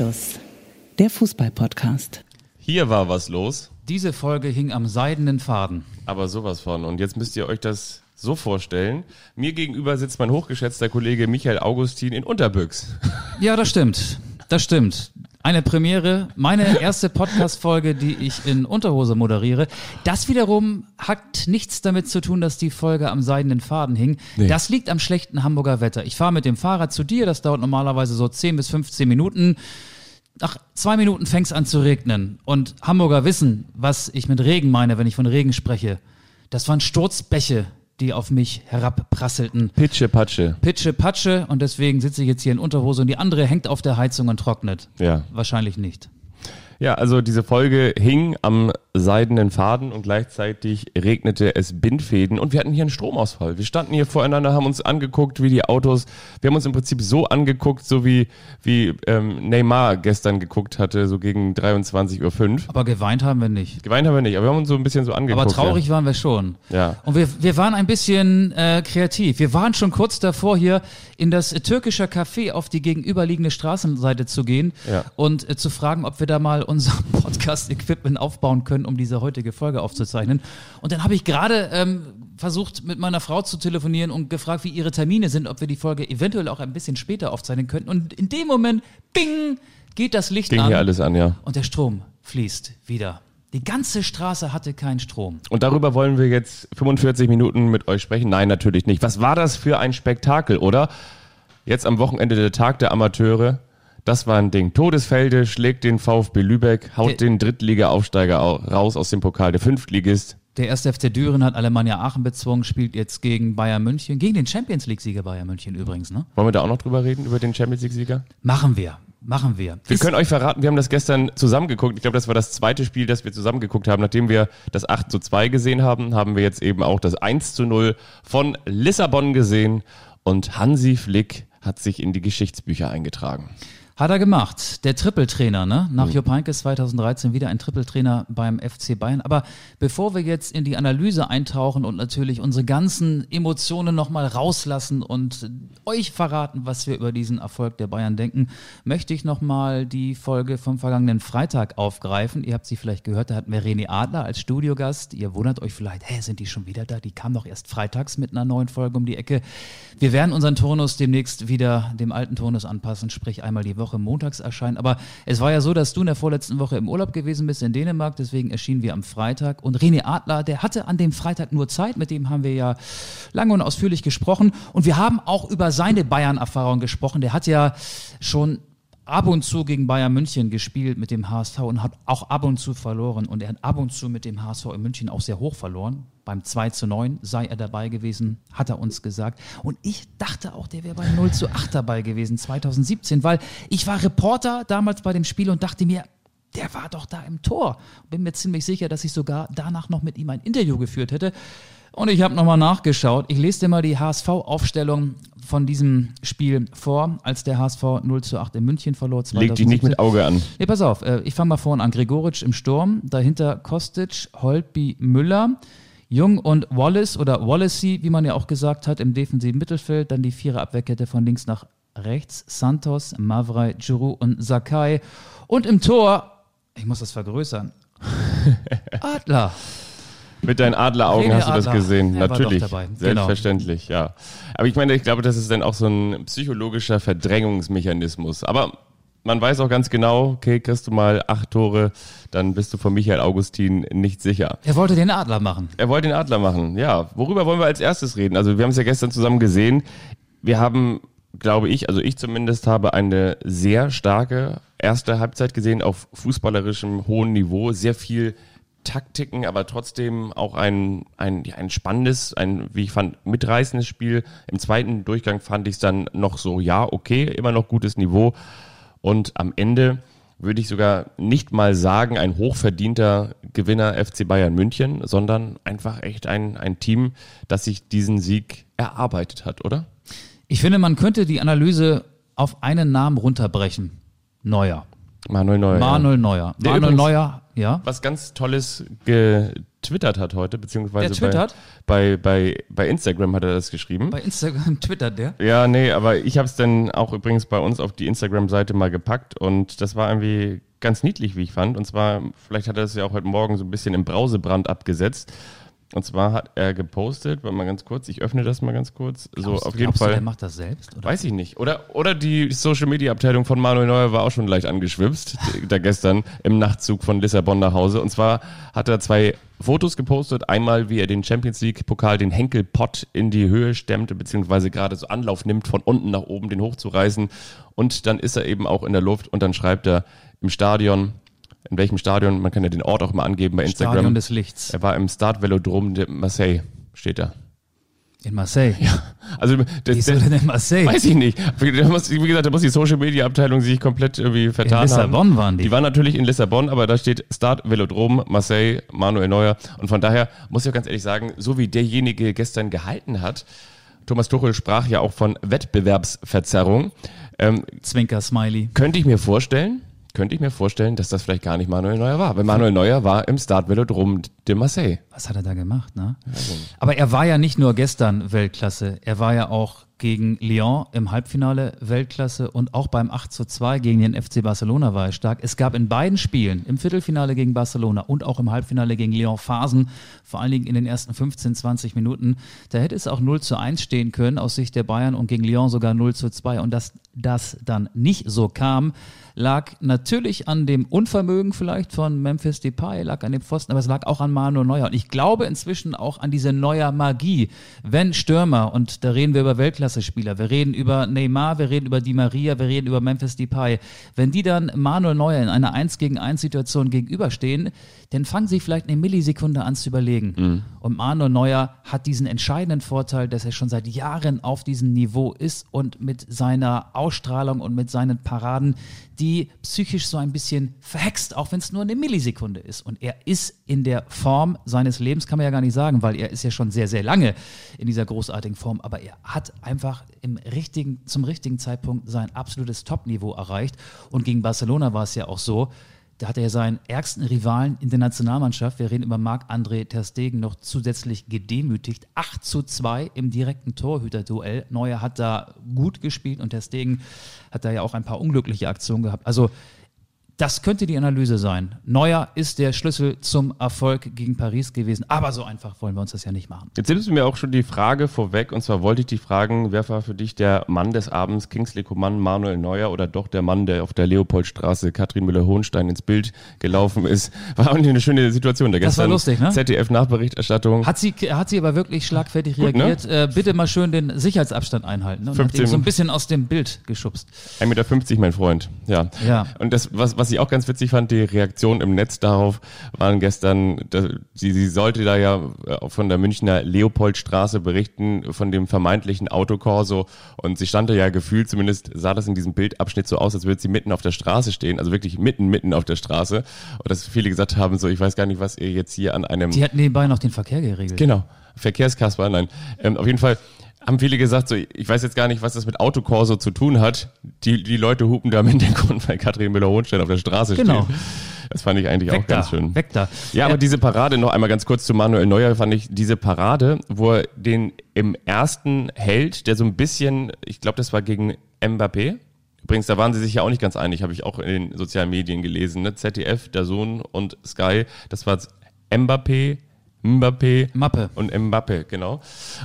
Anstoß, der Fußball-Podcast. Hier war was los, Diese Folge hing am seidenen Faden. aber sowas von. Und jetzt müsst ihr euch das so vorstellen. Mir gegenüber sitzt mein hochgeschätzter Kollege Michael Augustin in Unterbüchs. Ja, das stimmt. Das stimmt. Eine Premiere, meine erste Podcast-Folge, die ich in Unterhose moderiere. Das wiederum hat nichts damit zu tun, dass die Folge am seidenen Faden hing. Nee. Das liegt am schlechten Hamburger Wetter. Ich fahre mit dem Fahrrad zu dir, das dauert normalerweise so 10 bis 15 Minuten. Nach zwei Minuten fängt es an zu regnen. Und Hamburger wissen, was ich mit Regen meine, wenn ich von Regen spreche. Das waren Sturzbäche, die auf mich herabprasselten. Pitsche Patsche. Pitsche Patsche und deswegen sitze ich jetzt hier in Unterhose und die andere hängt auf der Heizung und trocknet. Ja. Wahrscheinlich nicht. Ja, also diese Folge hing am seidenen Faden und gleichzeitig regnete es Bindfäden und wir hatten hier einen Stromausfall. Wir standen hier voreinander, haben uns angeguckt, wie die Autos, wir haben uns im Prinzip so angeguckt, so wie, wie ähm, Neymar gestern geguckt hatte, so gegen 23.05 Uhr. Aber geweint haben wir nicht. Geweint haben wir nicht, aber wir haben uns so ein bisschen so angeguckt. Aber traurig waren wir schon. Ja. Und wir, wir waren ein bisschen äh, kreativ. Wir waren schon kurz davor, hier in das türkische Café auf die gegenüberliegende Straßenseite zu gehen Ja. und äh, zu fragen, ob wir da mal unser Podcast-Equipment aufbauen können, um diese heutige Folge aufzuzeichnen. Und dann habe ich gerade ähm, versucht, mit meiner Frau zu telefonieren und gefragt, wie ihre Termine sind, ob wir die Folge eventuell auch ein bisschen später aufzeichnen könnten. Und in dem Moment, bing, geht das Licht Ging an hier alles an, ja. und der Strom fließt wieder. Die ganze Straße hatte keinen Strom. Und darüber wollen wir jetzt 45 Minuten mit euch sprechen. Nein, natürlich nicht. Was war das für ein Spektakel, oder? Jetzt am Wochenende der Tag der Amateure. Das war ein Ding. Todesfelde schlägt den VfB Lübeck, haut Der- den Drittliga-Aufsteiger au- raus aus dem Pokal. Der Fünftligist. Der erste FC Düren hat Alemannia Aachen bezwungen, spielt jetzt gegen Bayern München, gegen den Champions League-Sieger Bayern München übrigens. Ne? Wollen wir da auch noch drüber reden, über den Champions League-Sieger? Machen wir, machen wir. Wir Ist- können euch verraten, wir haben das gestern zusammengeguckt. Ich glaube, das war das zweite Spiel, das wir zusammengeguckt haben. Nachdem wir das 8 zu 2 gesehen haben, haben wir jetzt eben auch das 1 zu 0 von Lissabon gesehen. Und Hansi Flick hat sich in die Geschichtsbücher eingetragen. Hat er gemacht. Der Trippeltrainer, ne? Nach Mhm. Jupp Heynckes 2013 wieder ein Trippeltrainer beim FC Bayern. Aber bevor wir jetzt in die Analyse eintauchen und natürlich unsere ganzen Emotionen nochmal rauslassen und euch verraten, was wir über diesen Erfolg der Bayern denken, möchte ich nochmal die Folge vom vergangenen Freitag aufgreifen. Ihr habt sie vielleicht gehört, da hatten wir René Adler als Studiogast. Ihr wundert euch vielleicht, hä, sind die schon wieder da? Die kam doch erst freitags mit einer neuen Folge um die Ecke. Wir werden unseren Turnus demnächst wieder dem alten Turnus anpassen, sprich einmal die Woche montags erscheinen. Aber es war ja so, dass du in der vorletzten Woche im Urlaub gewesen bist in Dänemark, deswegen erschienen wir am Freitag. Und René Adler, der hatte an dem Freitag nur Zeit, mit dem haben wir ja lange und ausführlich gesprochen. Und wir haben auch über seine Bayern-Erfahrung gesprochen. Der hat ja schon ab und zu gegen Bayern München gespielt mit dem HSV und hat auch ab und zu verloren. Und er hat ab und zu mit dem HSV in München auch sehr hoch verloren. Beim 2 zu 9 sei er dabei gewesen, hat er uns gesagt. Und ich dachte auch, der wäre bei 0 zu 8 dabei gewesen 2017, weil ich war Reporter damals bei dem Spiel und dachte mir, der war doch da im Tor. Bin mir ziemlich sicher, dass ich sogar danach noch mit ihm ein Interview geführt hätte. Und ich habe nochmal nachgeschaut. Ich lese dir mal die HSV-Aufstellung von diesem Spiel vor, als der HSV 0 zu 8 in München verlor. Leg dich nicht 2017. mit Auge an. Nee, pass auf, äh, ich fange mal vorne an. Gregoritsch im Sturm, dahinter Kostic, Holtby, Müller, Jung und Wallace oder Wallacey, wie man ja auch gesagt hat, im defensiven Mittelfeld. Dann die Viererabwehrkette von links nach rechts. Santos, Mavrai, Giroud und Sakai. Und im Tor, ich muss das vergrößern, Adler. Mit deinen Adleraugen hast du das Adler. gesehen. Doch Natürlich. Genau. Selbstverständlich, ja. Aber ich meine, ich glaube, das ist dann auch so ein psychologischer Verdrängungsmechanismus. Aber man weiß auch ganz genau, okay, kriegst du mal acht Tore, dann bist du von Michael Augustin nicht sicher. Er wollte den Adler machen. Er wollte den Adler machen, ja. Worüber wollen wir als erstes reden? Also wir haben es ja gestern zusammen gesehen. Wir haben, glaube ich, also ich zumindest habe eine sehr starke erste Halbzeit gesehen auf fußballerischem hohen Niveau. Sehr viel Taktiken, aber trotzdem auch ein, ein, ja, ein spannendes, ein, wie ich fand, mitreißendes Spiel. Im zweiten Durchgang fand ich es dann noch so, ja, okay, immer noch gutes Niveau. Und am Ende würde ich sogar nicht mal sagen, ein hochverdienter Gewinner FC Bayern München, sondern einfach echt ein, ein Team, das sich diesen Sieg erarbeitet hat, oder? Ich finde, man könnte die Analyse auf einen Namen runterbrechen. Neuer. Manuel Neuer. Manuel Neuer. Der Manuel Neuer Ja. was ganz Tolles getwittert hat heute, beziehungsweise? Bei, bei, bei, bei Instagram hat er das geschrieben. Bei Instagram twittert der. Ja, nee, aber ich habe es dann auch übrigens bei uns auf die Instagram-Seite mal gepackt und das war irgendwie ganz niedlich, wie ich fand. Und zwar, vielleicht hat er das ja auch heute Morgen so ein bisschen im Brausebrand abgesetzt. Und zwar hat er gepostet, warte mal ganz kurz, ich öffne das mal ganz kurz. so, Glaubst- auf jeden glaubst du, Fall. der macht das selbst? Oder? Weiß ich nicht. Oder, oder die Social Media Abteilung von Manuel Neuer war auch schon leicht angeschwipst, da gestern im Nachtzug von Lissabon nach Hause. Und zwar hat er zwei Fotos gepostet. Einmal, wie er den Champions League Pokal, den Henkelpott in die Höhe stemmte, beziehungsweise gerade so Anlauf nimmt, von unten nach oben den hochzureißen. Und dann ist er eben auch in der Luft und dann schreibt er im Stadion, in welchem Stadion, man kann ja den Ort auch mal angeben bei Instagram. Stadion des Lichts er war im Start Velodrom de Marseille, steht da. in Marseille. Also, das, Wieso denn in Marseille? Weiß ich nicht. Muss, wie gesagt, da muss die Social Media Abteilung sich komplett irgendwie vertan In Lissabon haben. waren die. Die waren natürlich in Lissabon, aber da steht Start Velodrom, Marseille, Manuel Neuer. Und von daher muss ich auch ganz ehrlich sagen, so wie derjenige gestern gehalten hat, Thomas Tuchel sprach ja auch von Wettbewerbsverzerrung, ähm, Zwinker, Smiley. könnte ich mir vorstellen, könnte ich mir vorstellen, dass das vielleicht gar nicht Manuel Neuer war. Weil Manuel Neuer war im Start Velodrom de Marseille. Was hat er da gemacht, ne? Aber er war ja nicht nur gestern Weltklasse, er war ja auch gegen Lyon im Halbfinale Weltklasse und auch beim 8 zu 2 gegen den FC Barcelona war er stark. Es gab in beiden Spielen, im Viertelfinale gegen Barcelona und auch im Halbfinale gegen Lyon Phasen, vor allen Dingen in den ersten 15, 20 Minuten, da hätte es auch 0 zu 1 stehen können aus Sicht der Bayern und gegen Lyon sogar 0 zu 2 und dass das dann nicht so kam, lag natürlich an dem Unvermögen vielleicht von Memphis Depay, lag an dem Pfosten, aber es lag auch an Manuel Neuer. Und ich glaube inzwischen auch an diese Neuer Magie. Wenn Stürmer, und da reden wir über Weltklasse-Spieler, wir reden über Neymar, wir reden über Di Maria, wir reden über Memphis Depay, wenn die dann Manuel Neuer in einer 1 gegen 1 Situation gegenüberstehen, dann fangen sie vielleicht eine Millisekunde an zu überlegen. Und Manuel Neuer hat diesen entscheidenden Vorteil, dass er schon seit Jahren auf diesem Niveau ist und mit seiner Ausstrahlung und mit seinen Paraden, die psychisch so ein bisschen verhext, auch wenn es nur eine Millisekunde ist. Und er ist in der Form seines Lebens, kann man ja gar nicht sagen, weil er ist ja schon sehr, sehr lange in dieser großartigen Form, aber er hat einfach im richtigen, zum richtigen Zeitpunkt sein absolutes Top-Niveau erreicht. Und gegen Barcelona war es ja auch so, da hat er seinen ärgsten Rivalen in der Nationalmannschaft, wir reden über Marc-André Ter Stegen, noch zusätzlich gedemütigt. 8 zu 2 im direkten Torhüterduell. Neuer hat da gut gespielt und Ter Stegen hat da ja auch ein paar unglückliche Aktionen gehabt. Also das könnte die Analyse sein. Neuer ist der Schlüssel zum Erfolg gegen Paris gewesen. Aber so einfach wollen wir uns das ja nicht machen. Jetzt nimmst du mir auch schon die Frage vorweg, und zwar wollte ich dich fragen, wer war für dich der Mann des Abends, Kingsley Coman, Manuel Neuer oder doch der Mann, der auf der Leopoldstraße Katrin Müller-Hohenstein ins Bild gelaufen ist? War auch eine schöne Situation. Da Das war lustig, ne? ZDF-Nachberichterstattung. Hat sie, hat sie aber wirklich schlagfertig Gut, ne? reagiert. äh, bitte mal schön den Sicherheitsabstand einhalten. Ne? Und hat 15 ihn so ein bisschen aus dem Bild geschubst. 1,50 Meter, mein Freund. Ja. Ja. Und das, was, was ich auch ganz witzig fand, die Reaktion im Netz darauf waren gestern, da, sie, sie sollte da ja äh, von der Münchner Leopoldstraße berichten, von dem vermeintlichen Autokorso. Und sie stand da ja gefühlt, zumindest sah das in diesem Bildabschnitt so aus, als würde sie mitten auf der Straße stehen, also wirklich mitten, mitten auf der Straße. Und dass viele gesagt haben, so, ich weiß gar nicht, was ihr jetzt hier an einem Die hat nebenbei noch den Verkehr geregelt. Genau, Verkehrskasper, nein. Ähm, auf jeden Fall haben viele gesagt, so, ich weiß jetzt gar nicht, was das mit Autokorso zu tun hat. Die, die Leute hupen da im Hintergrund, weil Katrin Müller-Hohenstein auf der Straße Genau. steht. Das fand ich eigentlich Weg auch ganz da, schön. weg da. Ja, aber diese Parade, noch einmal ganz kurz zu Manuel Neuer, fand ich diese Parade, wo er den im ersten hält, der so ein bisschen, ich glaube, das war gegen Mbappé. Übrigens, da waren sie sich ja auch nicht ganz einig, habe ich auch in den sozialen Medien gelesen. Ne? ZDF, der Sohn und Sky, das war Mbappé, Mbappé Mappe. und Mbappe, genau.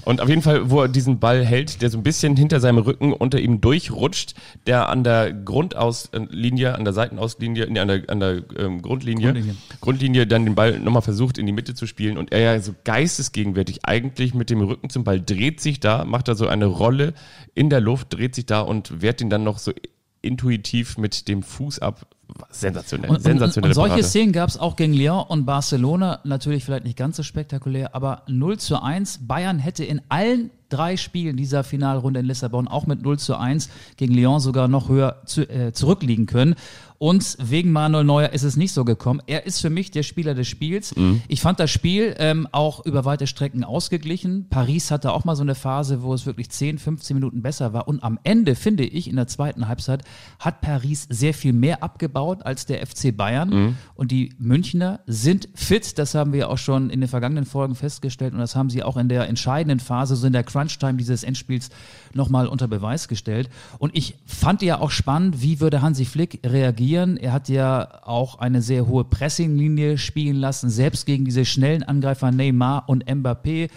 Und auf jeden Fall, wo er diesen Ball hält, der so ein bisschen hinter seinem Rücken unter ihm durchrutscht, der an der Grundauslinie, an der Seitenauslinie, nee, an der, an der ähm, Grundlinie, Grundlinie. Grundlinie dann den Ball nochmal versucht in die Mitte zu spielen und er ja so geistesgegenwärtig eigentlich mit dem Rücken zum Ball dreht sich da, macht da so eine Rolle in der Luft, dreht sich da und wehrt ihn dann noch so intuitiv mit dem Fuß ab. Sensationell, Und, und, sensationelle und solche Parade. Szenen gab es auch gegen Lyon und Barcelona, natürlich vielleicht nicht ganz so spektakulär, aber 0 zu 1. Bayern hätte in allen drei Spielen dieser Finalrunde in Lissabon auch mit 0 zu 1 gegen Lyon sogar noch höher zu, äh, zurückliegen können. Und wegen Manuel Neuer ist es nicht so gekommen. Er ist für mich der Spieler des Spiels. Mhm. Ich fand das Spiel ähm, auch über weite Strecken ausgeglichen. Paris hatte auch mal so eine Phase, wo es wirklich 10, 15 Minuten besser war. Und am Ende, finde ich, in der zweiten Halbzeit hat Paris sehr viel mehr abgebaut als der FC Bayern. Mhm. Und die Münchner sind fit. Das haben wir auch schon in den vergangenen Folgen festgestellt. Und das haben sie auch in der entscheidenden Phase, so in der Crunch-Time dieses Endspiels, nochmal unter Beweis gestellt. Und ich fand ja auch spannend, wie würde Hansi Flick reagieren. Er hat ja auch eine sehr hohe Pressinglinie spielen lassen, selbst gegen diese schnellen Angreifer Neymar und Mbappé.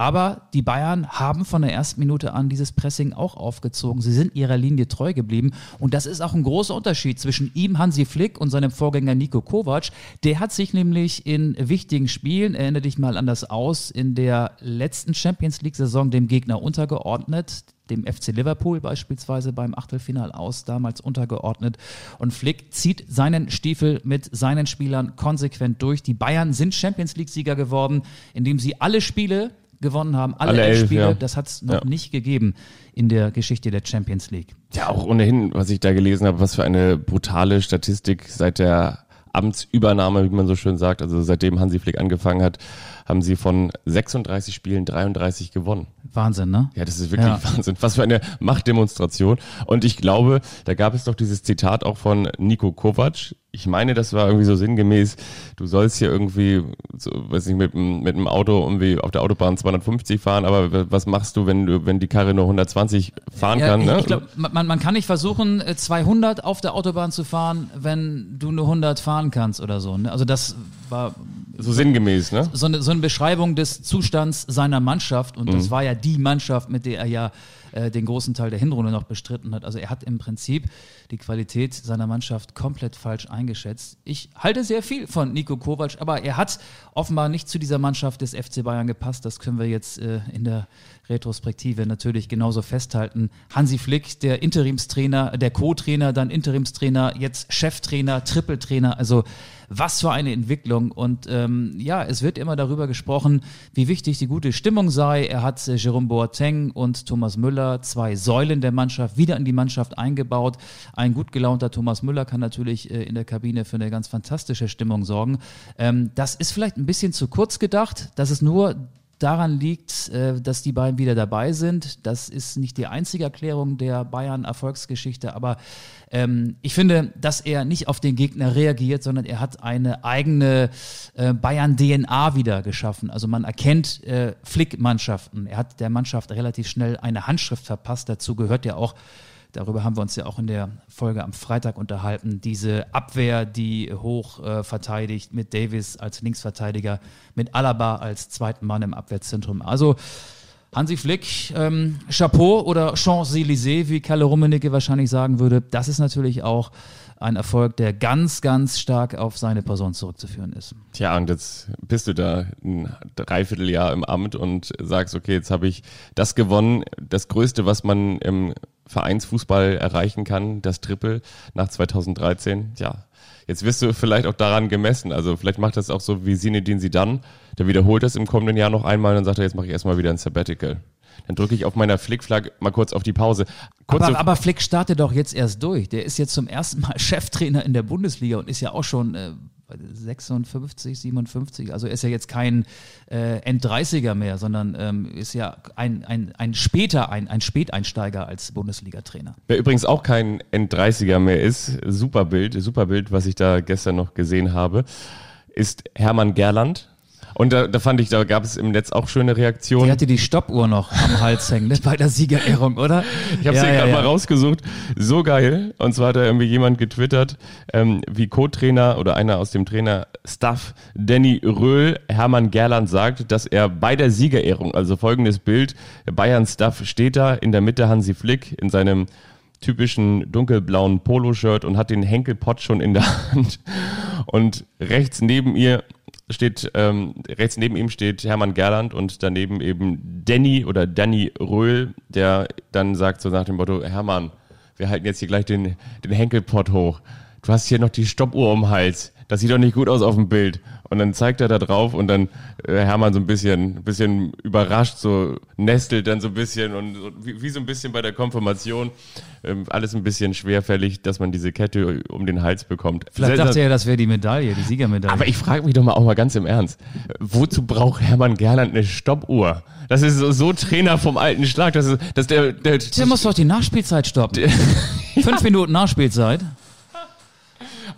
Aber die Bayern haben von der ersten Minute an dieses Pressing auch aufgezogen. Sie sind ihrer Linie treu geblieben. Und das ist auch ein großer Unterschied zwischen ihm, Hansi Flick, und seinem Vorgänger Nico Kovac. Der hat sich nämlich in wichtigen Spielen, erinnere dich mal an das Aus, in der letzten Champions League-Saison dem Gegner untergeordnet dem FC Liverpool beispielsweise beim Achtelfinal aus, damals untergeordnet. Und Flick zieht seinen Stiefel mit seinen Spielern konsequent durch. Die Bayern sind Champions League-Sieger geworden, indem sie alle Spiele gewonnen haben, alle, alle elf, Spiele. Ja. Das hat es noch ja. nicht gegeben in der Geschichte der Champions League. Ja, auch ohnehin, was ich da gelesen habe, was für eine brutale Statistik seit der Amtsübernahme, wie man so schön sagt, also seitdem Hansi Flick angefangen hat, haben sie von 36 Spielen 33 gewonnen. Wahnsinn, ne? Ja, das ist wirklich ja. Wahnsinn. Was für eine Machtdemonstration. Und ich glaube, da gab es doch dieses Zitat auch von Nico Kovac. Ich meine, das war irgendwie so sinngemäß, du sollst hier irgendwie, so, weiß nicht, mit, mit einem Auto irgendwie auf der Autobahn 250 fahren, aber was machst du, wenn du, wenn die Karre nur 120 fahren ja, kann? Ne? Ich glaube, man, man kann nicht versuchen, 200 äh, auf der Autobahn zu fahren, wenn du nur 100 fahren kannst oder so. Ne? Also das war so sinngemäß, ne? So eine, so eine Beschreibung des Zustands seiner Mannschaft und mhm. das war ja die Mannschaft, mit der er ja äh, den großen Teil der Hinrunde noch bestritten hat. Also er hat im Prinzip die Qualität seiner Mannschaft komplett falsch eingeschätzt. Ich halte sehr viel von Nico Kovac, aber er hat offenbar nicht zu dieser Mannschaft des FC Bayern gepasst. Das können wir jetzt äh, in der Retrospektive natürlich genauso festhalten. Hansi Flick, der Interimstrainer, der Co-Trainer, dann Interimstrainer, jetzt Cheftrainer, Trippeltrainer. Also was für eine Entwicklung. Und ähm, ja, es wird immer darüber gesprochen, wie wichtig die gute Stimmung sei. Er hat äh, Jerome Boateng und Thomas Müller, zwei Säulen der Mannschaft, wieder in die Mannschaft eingebaut. Ein gut gelaunter Thomas Müller kann natürlich äh, in der Kabine für eine ganz fantastische Stimmung sorgen. Ähm, das ist vielleicht ein bisschen zu kurz gedacht, dass es nur daran liegt, äh, dass die beiden wieder dabei sind. Das ist nicht die einzige Erklärung der Bayern-Erfolgsgeschichte, aber ähm, ich finde, dass er nicht auf den Gegner reagiert, sondern er hat eine eigene äh, Bayern-DNA wieder geschaffen. Also man erkennt äh, Flick-Mannschaften. Er hat der Mannschaft relativ schnell eine Handschrift verpasst. Dazu gehört ja auch Darüber haben wir uns ja auch in der Folge am Freitag unterhalten. Diese Abwehr, die hoch äh, verteidigt, mit Davis als Linksverteidiger, mit Alaba als zweiten Mann im Abwehrzentrum. Also Hansi Flick, ähm, Chapeau oder Champs-Élysées, wie Kalle Rummenigge wahrscheinlich sagen würde. Das ist natürlich auch ein Erfolg, der ganz, ganz stark auf seine Person zurückzuführen ist. Tja, und jetzt bist du da ein Dreivierteljahr im Amt und sagst, okay, jetzt habe ich das gewonnen, das Größte, was man im Vereinsfußball erreichen kann, das Triple nach 2013. Ja, jetzt wirst du vielleicht auch daran gemessen. Also vielleicht macht das auch so wie Sinedin dann. Der wiederholt das im kommenden Jahr noch einmal und dann sagt er, jetzt mache ich erstmal wieder ein Sabbatical. Dann drücke ich auf meiner Flickflag mal kurz auf die Pause. Kurze aber, aber Flick startet doch jetzt erst durch. Der ist jetzt zum ersten Mal Cheftrainer in der Bundesliga und ist ja auch schon äh, 56, 57. Also er ist ja jetzt kein äh, End-30er mehr, sondern ähm, ist ja ein, ein, ein später, ein, ein Späteinsteiger als Bundesliga-Trainer. Wer übrigens auch kein End-30er mehr ist, super Bild, super Bild, was ich da gestern noch gesehen habe, ist Hermann Gerland. Und da, da fand ich, da gab es im Netz auch schöne Reaktionen. Die hatte die Stoppuhr noch am Hals hängen, ne, bei der Siegerehrung, oder? Ich habe ja, sie ja, gerade ja. mal rausgesucht. So geil. Und zwar hat da irgendwie jemand getwittert, ähm, wie Co-Trainer oder einer aus dem Trainer-Staff, Danny Röhl, Hermann Gerland sagt, dass er bei der Siegerehrung, also folgendes Bild, Bayern-Staff steht da, in der Mitte Hansi Flick in seinem typischen dunkelblauen Poloshirt und hat den Henkelpott schon in der Hand. Und rechts neben ihr steht, ähm, rechts neben ihm steht Hermann Gerland und daneben eben Danny oder Danny Röhl, der dann sagt so nach dem Motto, Hermann, wir halten jetzt hier gleich den, den Henkelpott hoch. Du hast hier noch die Stoppuhr um den Hals. Das sieht doch nicht gut aus auf dem Bild. Und dann zeigt er da drauf und dann äh, Hermann so ein bisschen, bisschen überrascht, so nestelt dann so ein bisschen und so, wie, wie so ein bisschen bei der Konfirmation. Ähm, alles ein bisschen schwerfällig, dass man diese Kette um den Hals bekommt. Vielleicht Sehr- dachte er, das wäre die Medaille, die Siegermedaille. aber ich frage mich doch mal auch mal ganz im Ernst, wozu braucht Hermann Gerland eine Stoppuhr? Das ist so, so Trainer vom alten Schlag, dass, dass der, der, Der muss doch die Nachspielzeit stoppen. Fünf Minuten Nachspielzeit.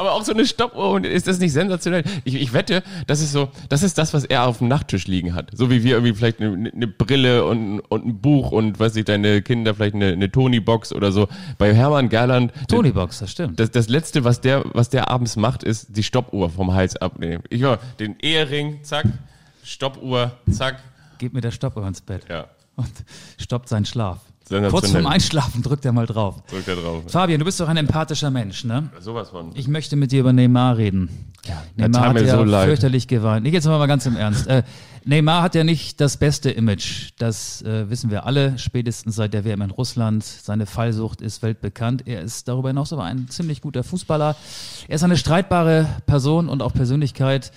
Aber auch so eine Stoppuhr und ist das nicht sensationell? Ich, ich wette, das ist so, das ist das, was er auf dem Nachttisch liegen hat. So wie wir irgendwie vielleicht eine, eine Brille und, und ein Buch und weiß ich, deine Kinder vielleicht eine, eine Tony-Box oder so. Bei Hermann Gerland, Tony-Box, das stimmt. das, das letzte, was der, was der abends macht, ist die Stoppuhr vom Hals abnehmen. Ich war den Ehering, zack, Stoppuhr, zack, Geht mit der Stoppuhr ins Bett ja, und stoppt seinen Schlaf. Kurz vorm Einschlafen drückt er mal drauf. drückt er drauf. Fabian, du bist doch ein empathischer Mensch, ne? Sowas von. Ich möchte mit dir über Neymar reden. Ja, Neymar hat ja so leid. fürchterlich geweint. Ich jetzt mal ganz im Ernst. Äh, Neymar hat ja nicht das beste Image. Das äh, wissen wir alle, spätestens seit der WM in Russland. Seine Fallsucht ist weltbekannt. Er ist darüber hinaus aber ein ziemlich guter Fußballer. Er ist eine streitbare Person und auch Persönlichkeit.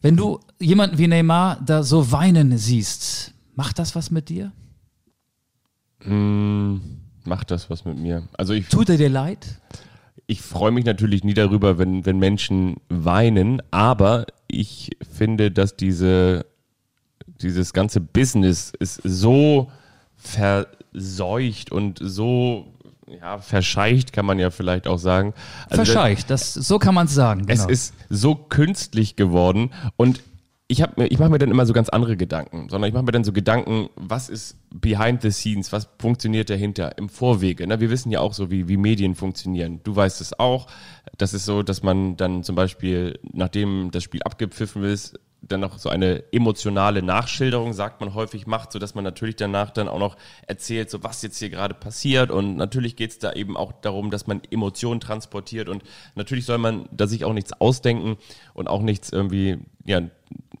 Wenn du jemanden wie Neymar da so weinen siehst, macht das was mit dir? Mm, macht das was mit mir? Also ich, Tut er dir leid? ich freue mich natürlich nie darüber, wenn, wenn Menschen weinen, aber ich finde, dass diese, dieses ganze Business ist so verseucht und so ja, verscheicht, kann man ja vielleicht auch sagen. Also Verscheicht, das, so kann man es sagen. Es Genau. ist so künstlich geworden und ich, hab ich mache mir dann immer so ganz andere Gedanken, sondern ich mache mir dann so Gedanken, was ist behind the scenes, was funktioniert dahinter im Vorwege. Ne? Wir wissen ja auch so, wie, wie Medien funktionieren. Du weißt es auch. Das ist so, dass man dann zum Beispiel, nachdem das Spiel abgepfiffen ist, dann noch so eine emotionale Nachschilderung, sagt man häufig, macht, so dass man natürlich danach dann auch noch erzählt, so was jetzt hier gerade passiert. Und natürlich geht es da eben auch darum, dass man Emotionen transportiert. Und natürlich soll man da sich auch nichts ausdenken und auch nichts irgendwie, ja,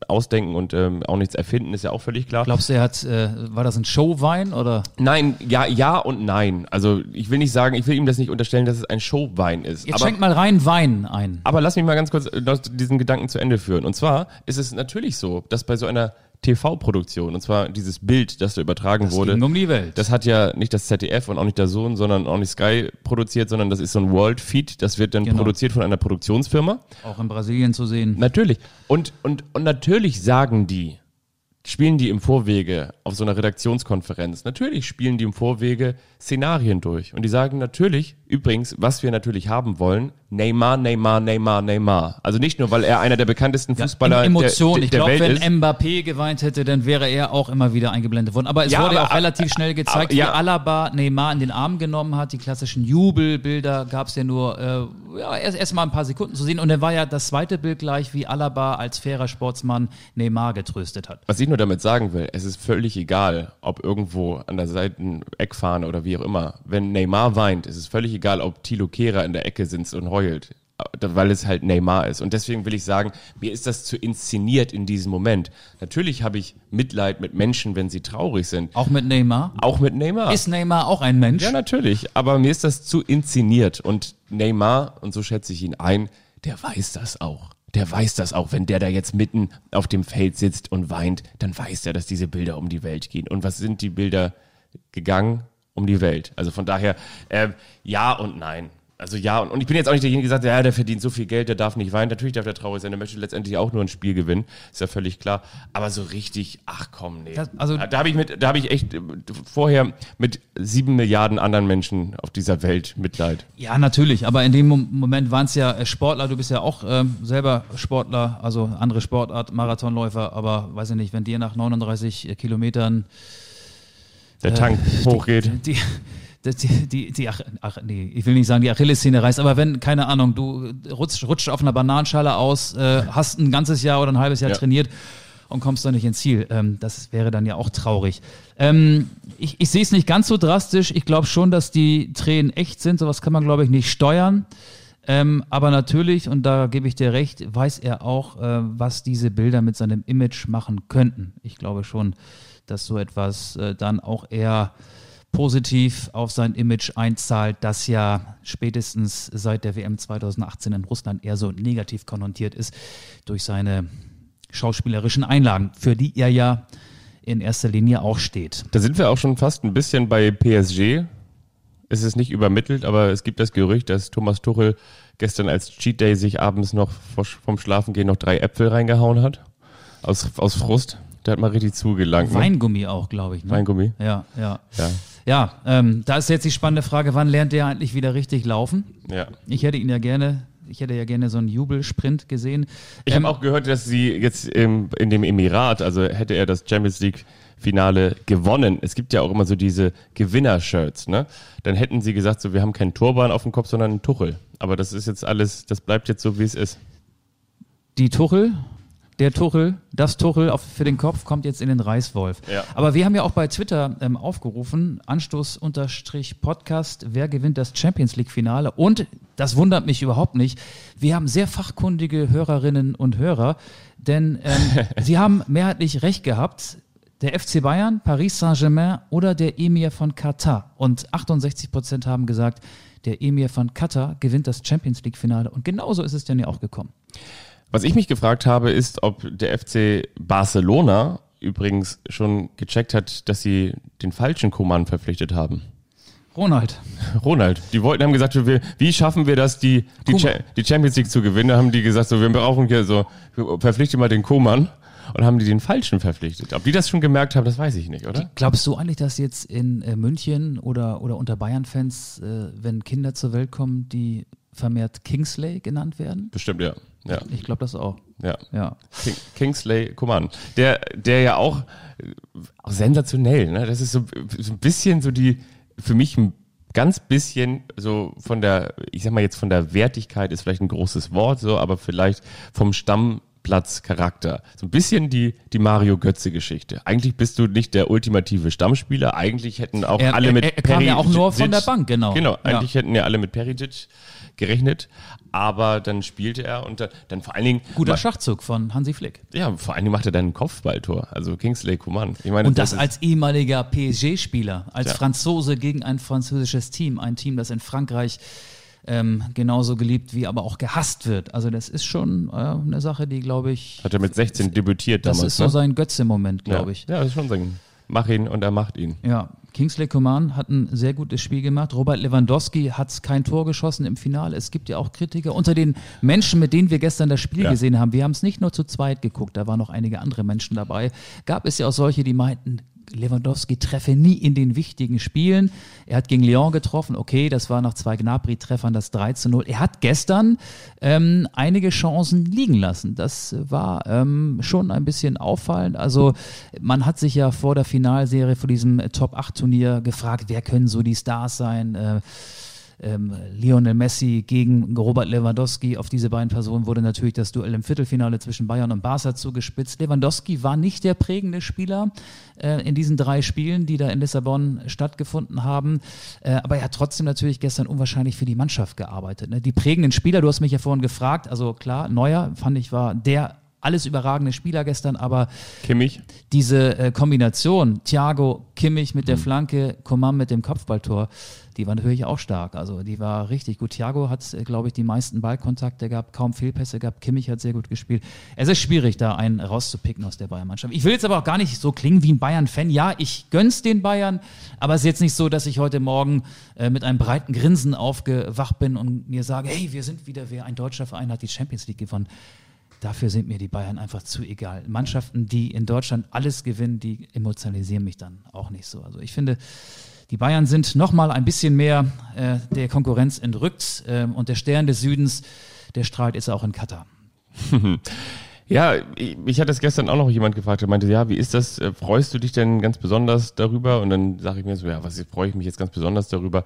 ausdenken und ähm, auch nichts erfinden, ist ja auch völlig klar. Glaubst du, er hat, äh, war das ein Showwein oder? Nein, ja, ja und nein. Also ich will nicht sagen, ich will ihm das nicht unterstellen, dass es ein Showwein ist. Jetzt aber, schenk mal rein Wein ein. aber lass mich mal ganz kurz äh, diesen Gedanken zu Ende führen. Und zwar ist es natürlich so, dass bei so einer TV-Produktion, und zwar dieses Bild, das da übertragen wurde, ging um die Welt. das hat ja nicht das ZDF und auch nicht der Sohn, sondern auch nicht Sky produziert, sondern das ist so ein World Feed, das wird dann Genau. produziert von einer Produktionsfirma. Auch in Brasilien zu sehen. Natürlich. Und, und, und natürlich sagen die, spielen die im Vorwege auf so einer Redaktionskonferenz, natürlich spielen die im Vorwege Szenarien durch. Und die sagen natürlich, übrigens, was wir natürlich haben wollen, Neymar, Neymar, Neymar, Neymar. Also nicht nur, weil er einer der bekanntesten Fußballer Emotion. der, ich der glaube, Welt wenn ist. Mbappé geweint hätte, dann wäre er auch immer wieder eingeblendet worden. Aber es Ja, wurde aber- auch relativ schnell gezeigt, aber- ja. wie Alaba Neymar in den Arm genommen hat. Die klassischen Jubelbilder gab es ja nur äh, ja, erst, erst mal ein paar Sekunden zu sehen. Und dann war ja das zweite Bild gleich, wie Alaba als fairer Sportsmann Neymar getröstet hat. Was ich nur damit sagen will, es ist völlig egal, ob irgendwo an der Seiten-Eckfahne oder wie auch immer, wenn Neymar weint, ist es völlig egal, ob Tilo Kehrer in der Ecke sitzt und heult, weil es halt Neymar ist. Und deswegen will ich sagen, mir ist das zu inszeniert in diesem Moment. Natürlich habe ich Mitleid mit Menschen, wenn sie traurig sind. Auch mit Neymar. Auch mit Neymar. Ist Neymar auch ein Mensch? Ja, natürlich. Aber mir ist das zu inszeniert. Und Neymar, und so schätze ich ihn ein, der weiß das auch. Der weiß das auch. Wenn der da jetzt mitten auf dem Feld sitzt und weint, dann weiß er, dass diese Bilder um die Welt gehen. Und was sind die Bilder gegangen? Um die Welt. Also von daher, ähm, ja und nein. Also ja, und, und ich bin jetzt auch nicht derjenige, der sagt, ja, der verdient so viel Geld, der darf nicht weinen. Natürlich darf der traurig sein, der möchte letztendlich auch nur ein Spiel gewinnen, ist ja völlig klar. Aber so richtig, ach komm, nee. Das- also- da habe ich mit, da habe ich echt äh, vorher mit sieben Milliarden anderen Menschen auf dieser Welt Mitleid. Ja, natürlich, aber in dem Mom- Moment waren es ja äh, Sportler, du bist ja auch ähm, selber Sportler, also andere Sportart, Marathonläufer, aber weiß ich nicht, wenn dir nach 39 äh, Kilometern Der Tank hochgeht. die, die, die, die, ach, ach, nee, ich will nicht sagen, die Achillessehne reißt, aber wenn, keine Ahnung, du rutschst, rutscht auf einer Bananenschale aus, äh, hast ein ganzes Jahr oder ein halbes Jahr Ja. trainiert und kommst dann nicht ins Ziel. Ähm, das wäre dann ja auch traurig. Ähm, ich ich sehe es nicht ganz so drastisch. Ich glaube schon, dass die Tränen echt sind. Sowas kann man, glaube ich, nicht steuern. Ähm, aber natürlich, und da gebe ich dir recht, weiß er auch, äh, was diese Bilder mit seinem Image machen könnten. Ich glaube schon, dass so etwas äh, dann auch eher positiv auf sein Image einzahlt, das ja spätestens seit der WM 2018 in Russland eher so negativ konnotiert ist durch seine schauspielerischen Einlagen, für die er ja in erster Linie auch steht. Da sind wir auch schon fast ein bisschen bei PSG. Es ist nicht übermittelt, aber es gibt das Gerücht, dass Thomas Tuchel gestern als Cheat Day sich abends noch vom Schlafengehen noch drei Äpfel reingehauen hat. Aus, aus Frust. Der hat mal richtig zugelangt. Ne? Weingummi auch, glaube ich. Ne? Weingummi? Ja, ja. Ja, ja ähm, da ist jetzt die spannende Frage, wann lernt der eigentlich wieder richtig laufen? Ja. Ich hätte ihn ja gerne ich hätte ja gerne so einen Jubelsprint gesehen. Ich ähm, habe auch gehört, dass sie jetzt im, in dem Emirat, also hätte er das Champions League Finale gewonnen. Es gibt ja auch immer so diese Gewinner-Shirts, ne? Dann hätten sie gesagt, so wir haben keinen Turban auf dem Kopf, sondern einen Tuchel. Aber das ist jetzt alles, das bleibt jetzt so, wie es ist. Die Tuchel der Tuchel, das Tuchel auf, für den Kopf kommt jetzt in den Reißwolf. Ja. Aber wir haben ja auch bei Twitter ähm, aufgerufen, Anstoß-Podcast, wer gewinnt das Champions League-Finale? Und, das wundert mich überhaupt nicht, wir haben sehr fachkundige Hörerinnen und Hörer, denn ähm, sie haben mehrheitlich recht gehabt. Der FC Bayern, Paris Saint-Germain oder der Emir von Katar. Und 68 Prozent haben gesagt, der Emir von Katar gewinnt das Champions League-Finale. Und genauso ist es denn ja auch gekommen. Was ich mich gefragt habe, ist, ob der FC Barcelona übrigens schon gecheckt hat, dass sie den falschen Koman verpflichtet haben. Ronald. Ronald. Die wollten, haben gesagt, wir, wie schaffen wir das, die, die, die, Champions League zu gewinnen? Da haben die gesagt, so, wir brauchen hier so, verpflichte mal den Koman. Und haben die den falschen verpflichtet. Ob die das schon gemerkt haben, das weiß ich nicht, oder? Glaubst du eigentlich, dass jetzt in äh, München oder, oder unter Bayern-Fans, äh, wenn Kinder zur Welt kommen, die vermehrt Kingsley genannt werden? Bestimmt, ja. Ja. Ich glaube das auch. Ja. ja. King, Kingsley Coman. Der, der ja auch, auch sensationell, ne? Das ist so, so ein bisschen so die, für mich ein ganz bisschen so von der, ich sag mal jetzt von der Wertigkeit ist vielleicht ein großes Wort, so, aber vielleicht vom Stammplatzcharakter. So ein bisschen die, die Mario Götze-Geschichte. Eigentlich bist du nicht der ultimative Stammspieler. Eigentlich hätten auch er, alle mit er, er kam ja auch nur von der Bank, genau. Genau. Eigentlich ja. hätten ja alle mit Perisic gerechnet, aber dann spielte er und dann, dann vor allen Dingen. Guter Schachzug von Hansi Flick. Ja, vor allen Dingen macht er dann ein Kopfballtor, also Kingsley Coman. Ich meine, und das, das als ehemaliger PSG-Spieler, als ja. Franzose gegen ein französisches Team, ein Team, das in Frankreich ähm, genauso geliebt wie aber auch gehasst wird. Also das ist schon äh, eine Sache, die glaube ich. Hat er mit 16 debütiert das damals. Das ist so ne? sein Götze-Moment, glaube ja. ich. Ja, das ist schon sein mach ihn und er macht ihn. Ja, Kingsley Coman hat ein sehr gutes Spiel gemacht. Robert Lewandowski hat kein Tor geschossen im Finale. Es gibt ja auch Kritiker unter den Menschen, mit denen wir gestern das Spiel ja. gesehen haben. Wir haben es nicht nur zu zweit geguckt, da waren noch einige andere Menschen dabei. Gab es ja auch solche, die meinten, Lewandowski treffe nie in den wichtigen Spielen. Er hat gegen Lyon getroffen, okay, das war nach zwei Gnabry-Treffern das 3 zu 0. Er hat gestern ähm, einige Chancen liegen lassen. Das war ähm, schon ein bisschen auffallend. Also man hat sich ja vor der Finalserie vor diesem Top-8-Turnier gefragt, wer können so die Stars sein? Äh, ähm, Lionel Messi gegen Robert Lewandowski. Auf diese beiden Personen wurde natürlich das Duell im Viertelfinale zwischen Bayern und Barca zugespitzt. Lewandowski war nicht der prägende Spieler äh, in diesen drei Spielen, die da in Lissabon stattgefunden haben. Äh, aber er hat trotzdem natürlich gestern unwahrscheinlich für die Mannschaft gearbeitet. Ne? Die prägenden Spieler, du hast mich ja vorhin gefragt, also klar, Neuer fand ich war der alles überragende Spieler gestern, aber Kimmich. diese äh, Kombination, Thiago, Kimmich mit der mhm. Flanke, Coman mit dem Kopfballtor, die war natürlich auch stark. Also die war richtig gut. Thiago hat, äh, glaube ich, die meisten Ballkontakte gehabt, kaum Fehlpässe gehabt. Kimmich hat sehr gut gespielt. Es ist schwierig, da einen rauszupicken aus der Bayern-Mannschaft. Ich will jetzt aber auch gar nicht so klingen wie ein Bayern-Fan. Ja, ich gönn's den Bayern, aber es ist jetzt nicht so, dass ich heute Morgen äh, mit einem breiten Grinsen aufgewacht bin und mir sage, hey, wir sind wieder wer, ein deutscher Verein hat die Champions League gewonnen. Dafür sind mir die Bayern einfach zu egal. Mannschaften, die in Deutschland alles gewinnen, die emotionalisieren mich dann auch nicht so. Also ich finde, die Bayern sind nochmal ein bisschen mehr äh, der Konkurrenz entrückt äh, und der Stern des Südens, der strahlt jetzt auch in Katar. Ja, ich, mich hat das gestern auch noch jemand gefragt, der meinte, ja, wie ist das? Äh, freust du dich denn ganz besonders darüber? Und dann sage ich mir so, ja, was freue ich mich jetzt ganz besonders darüber?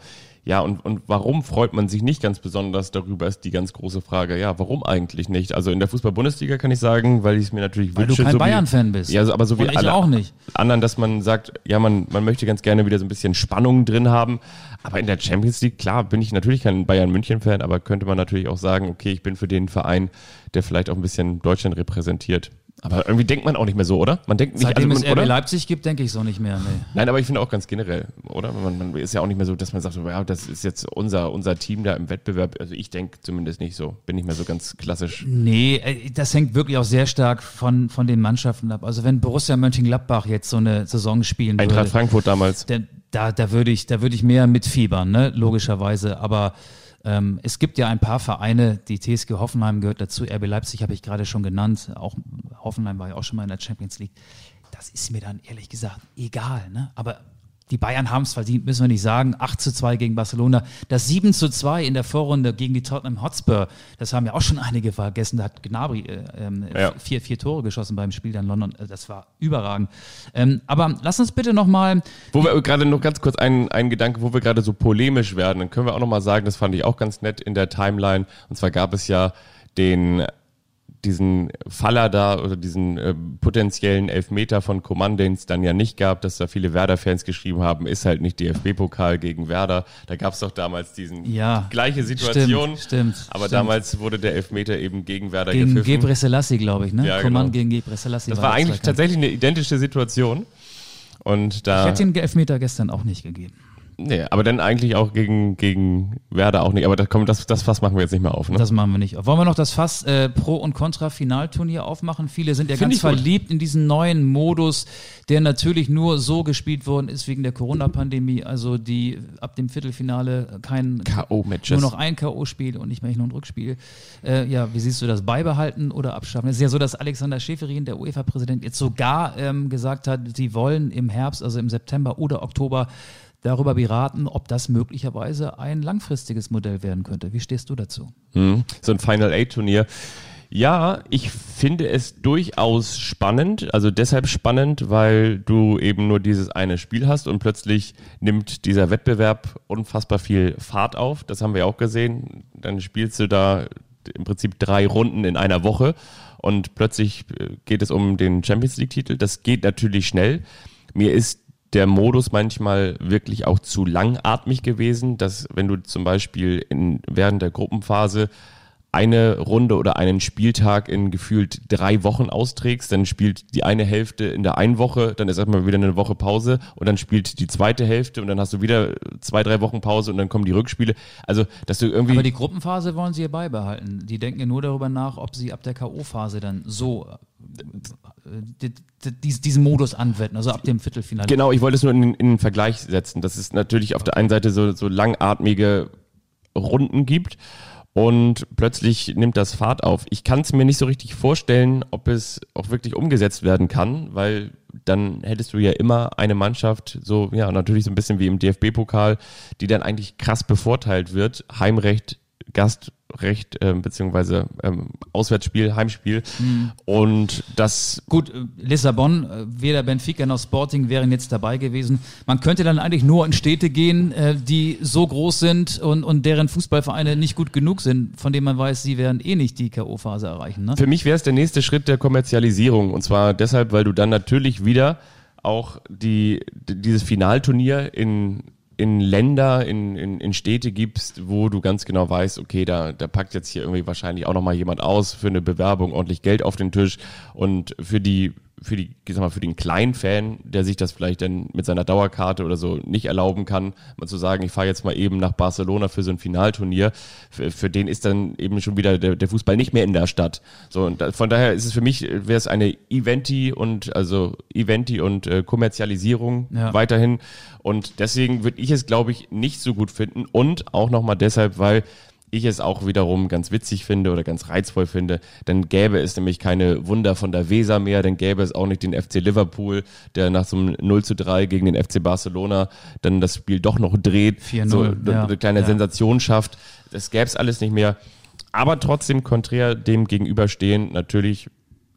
Ja, und, und warum freut man sich nicht ganz besonders darüber, ist die ganz große Frage. Ja, warum eigentlich nicht? Also in der Fußball-Bundesliga kann ich sagen, weil ich es mir natürlich weil wünsche. Weil du kein so Bayern-Fan bist. Ja, aber so wie alle auch nicht. anderen, dass man sagt, ja, man, man möchte ganz gerne wieder so ein bisschen Spannung drin haben. Aber in der Champions League, klar, bin ich natürlich kein Bayern-München-Fan, aber könnte man natürlich auch sagen, okay, ich bin für den Verein, der vielleicht auch ein bisschen Deutschland repräsentiert. Aber irgendwie denkt man auch nicht mehr so, oder? Man denkt nicht, Seitdem also, es RB? Leipzig gibt, denke ich so nicht mehr. Nee. Nein, aber ich finde auch ganz generell, oder? Man, man ist ja auch nicht mehr so, dass man sagt, ja, das ist jetzt unser, unser Team da im Wettbewerb. Also ich denke zumindest nicht so. Bin nicht mehr so ganz klassisch. Nee, äh, das hängt wirklich auch sehr stark von, von den Mannschaften ab. Also wenn Borussia Mönchengladbach jetzt so eine Saison spielen Eintracht würde, Frankfurt damals. denn da, da würde ich, da würde ich mehr mitfiebern, ne? logischerweise. Aber ähm, es gibt ja ein paar Vereine, die TSG Hoffenheim gehört dazu, RB Leipzig habe ich gerade schon genannt, auch Hoffenheim war ja auch schon mal in der Champions League. Das ist mir dann ehrlich gesagt egal, ne? Aber die Bayern haben es verdient, müssen wir nicht sagen. 8 zu 2 gegen Barcelona. Das 7 zu 2 in der Vorrunde gegen die Tottenham Hotspur, das haben ja auch schon einige vergessen. Da hat Gnabry äh, ähm, Ja. vier, vier Tore geschossen beim Spiel in London. Äh, Das war überragend. Ähm, aber lass uns bitte nochmal Wo wir gerade noch ganz kurz ein, ein Gedanke, wo wir gerade so polemisch werden, dann können wir auch nochmal sagen, das fand ich auch ganz nett in der Timeline. Und zwar gab es ja den diesen Faller da oder diesen äh, potenziellen Elfmeter von Coman, den es dann ja nicht gab, dass da viele Werder-Fans geschrieben haben, ist halt nicht DFB-Pokal gegen Werder. Da gab es doch damals diesen Ja, gleiche Situation. Stimmt, stimmt. aber stimmt. damals wurde der Elfmeter eben gegen Werder gegen gepfiffen. Gebre Selassie, glaube ich, ne? Ja, Coman genau. gegen Gebre Selassie. das war der eigentlich tatsächlich eine identische Situation. Und Ich da. hätte den Elfmeter gestern auch nicht gegeben. Nee, aber dann eigentlich auch gegen, gegen Werder auch nicht. Aber das, komm, das, das Fass machen wir jetzt nicht mehr auf. Ne? Das machen wir nicht. Wollen wir noch das Fass äh, Pro- und Contra-Finalturnier aufmachen? Viele sind ja Find ganz ich gut. verliebt in diesen neuen Modus, der natürlich nur so gespielt worden ist wegen der Corona-Pandemie. Also die ab dem Viertelfinale kein K.O.-Matches. nur noch ein K.O.-Spiel und nicht mehr nur ein Rückspiel. Äh, ja, wie siehst du das? Beibehalten oder abschaffen? Es ist ja so, dass Alexander Schäferin, der UEFA-Präsident, jetzt sogar ähm, gesagt hat, sie wollen im Herbst, also im September oder Oktober, darüber beraten, ob das möglicherweise ein langfristiges Modell werden könnte. Wie stehst du dazu? Mhm. So ein Final Eight Turnier. Ja, ich finde es durchaus spannend. Also deshalb spannend, weil du eben nur dieses eine Spiel hast und plötzlich nimmt dieser Wettbewerb unfassbar viel Fahrt auf. Das haben wir auch gesehen. Dann spielst du da im Prinzip drei Runden in einer Woche und plötzlich äh, geht es um den Champions League Titel. Das geht natürlich schnell. Mir ist der Modus manchmal wirklich auch zu langatmig gewesen, dass wenn du zum Beispiel in, während der Gruppenphase eine Runde oder einen Spieltag in gefühlt drei Wochen austrägst, dann spielt die eine Hälfte in der einen Woche, dann ist erstmal wieder eine Woche Pause und dann spielt die zweite Hälfte und dann hast du wieder zwei, drei Wochen Pause und dann kommen die Rückspiele. Also, dass du irgendwie. Aber die Gruppenphase wollen sie ja beibehalten. Die denken ja nur darüber nach, ob sie ab der K.O.-Phase dann so die- die- dies- diesen Modus anwenden, also ab dem Viertelfinale. Genau, ich wollte es nur in, in den Vergleich setzen, dass es natürlich auf der einen Seite so, so langatmige Runden gibt und plötzlich nimmt das Fahrt auf. Ich kann es mir nicht so richtig vorstellen, ob es auch wirklich umgesetzt werden kann, weil dann hättest du ja immer eine Mannschaft, so ja natürlich so ein bisschen wie im DFB-Pokal, die dann eigentlich krass bevorteilt wird. Heimrecht, Gastrecht, ähm, beziehungsweise ähm, Auswärtsspiel, Heimspiel. Und das Gut, äh, Lissabon, äh, weder Benfica noch Sporting wären jetzt dabei gewesen. Man könnte dann eigentlich nur in Städte gehen, äh, die so groß sind und, und deren Fußballvereine nicht gut genug sind, von denen man weiß, sie werden eh nicht die K.O.-Phase erreichen. Ne? Für mich wäre es der nächste Schritt der Kommerzialisierung. Und zwar deshalb, weil du dann natürlich wieder auch die, dieses Finalturnier in, in Länder, in, in, in Städte gibst, wo du ganz genau weißt, okay, da, da packt jetzt hier irgendwie wahrscheinlich auch nochmal jemand aus für eine Bewerbung, ordentlich Geld auf den Tisch. Und für die, für die, ich sag mal, für den kleinen Fan, der sich das vielleicht dann mit seiner Dauerkarte oder so nicht erlauben kann, mal zu sagen, ich fahre jetzt mal eben nach Barcelona für so ein Finalturnier, für, für den ist dann eben schon wieder der, der Fußball nicht mehr in der Stadt. So, und von daher ist es für mich, wäre es eine Eventi und also Eventi und äh, Kommerzialisierung Ja. weiterhin. Und deswegen würde ich es, glaube ich, nicht so gut finden. Und auch nochmal deshalb, weil ich es auch wiederum ganz witzig finde oder ganz reizvoll finde, dann gäbe es nämlich keine Wunder von der Weser mehr, dann gäbe es auch nicht den FC Liverpool, der nach so einem 0 zu 3 gegen den FC Barcelona dann das Spiel doch noch dreht, 4-0, so ja. eine kleine Ja. Sensation schafft. Das gäbe es alles nicht mehr. Aber trotzdem konträr dem gegenüberstehen natürlich,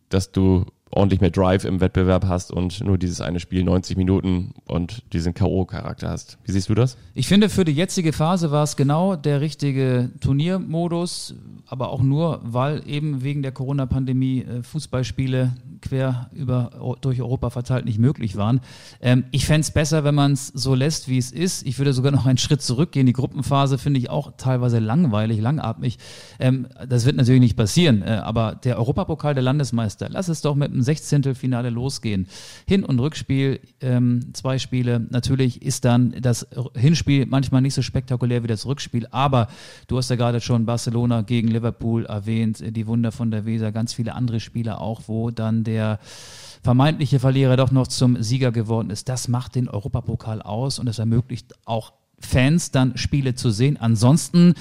dass du ordentlich mehr Drive im Wettbewerb hast und nur dieses eine Spiel 90 Minuten und diesen K.O.-Charakter hast. Wie siehst du das? Ich finde, für die jetzige Phase war es genau der richtige Turniermodus, aber auch nur, weil eben wegen der Corona-Pandemie äh, Fußballspiele quer über, durch Europa verteilt nicht möglich waren. Ähm, ich fände es besser, wenn man es so lässt, wie es ist. Ich würde sogar noch einen Schritt zurückgehen. Die Gruppenphase finde ich auch teilweise langweilig, langatmig. Ähm, das wird natürlich nicht passieren, äh, aber der Europapokal der Landesmeister, lass es doch mit einem Sechzehntelfinale losgehen. Hin- und Rückspiel, ähm, zwei Spiele. Natürlich ist dann das Hinspiel manchmal nicht so spektakulär wie das Rückspiel, aber du hast ja gerade schon Barcelona gegen Liverpool erwähnt, die Wunder von der Weser, ganz viele andere Spiele auch, wo dann der vermeintliche Verlierer doch noch zum Sieger geworden ist. Das macht den Europapokal aus und es ermöglicht auch Fans dann Spiele zu sehen. Ansonsten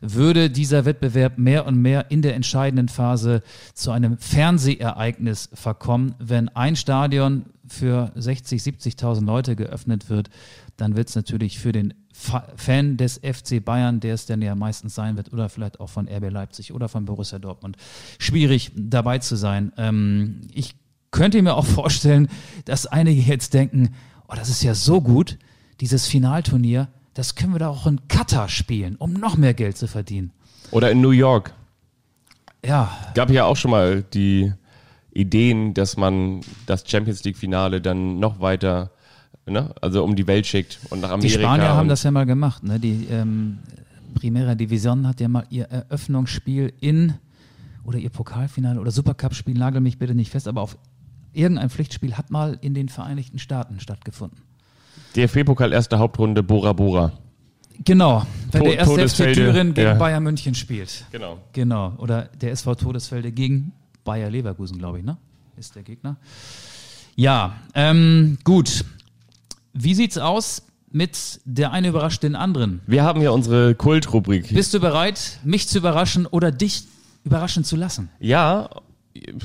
würde dieser Wettbewerb mehr und mehr in der entscheidenden Phase zu einem Fernsehereignis verkommen. Wenn ein Stadion für 60, 70.000 Leute geöffnet wird, dann wird es natürlich für den Fan des FC Bayern, der es dann ja meistens sein wird, oder vielleicht auch von RB Leipzig oder von Borussia Dortmund, schwierig dabei zu sein. Ähm, ich könnte mir auch vorstellen, dass einige jetzt denken, oh, das ist ja so gut, dieses Finalturnier, das können wir doch auch in Katar spielen, um noch mehr Geld zu verdienen. Oder in New York. Ja. Gab ja auch schon mal die Ideen, dass man das Champions League-Finale dann noch weiter, ne, also um die Welt schickt und nach Amerika. Die Spanier haben das ja mal gemacht. Ne? Die ähm, Primera Division hat ja mal ihr Eröffnungsspiel in oder ihr Pokalfinale oder Supercup-Spiel, nagel mich bitte nicht fest, aber auf irgendein Pflichtspiel hat mal in den Vereinigten Staaten stattgefunden. DFB-Pokal erste Hauptrunde Bora Bora. Genau, wenn der erste FC Thüringen gegen ja. Bayern München spielt. Genau. Genau, oder der SV Todesfelde gegen Bayer Leverkusen, glaube ich, ne? Ist der Gegner. Ja, ähm, gut. Wie sieht's aus mit der eine überrascht den anderen? Wir haben ja unsere Kultrubrik. Bist du bereit, mich zu überraschen oder dich überraschen zu lassen? Ja,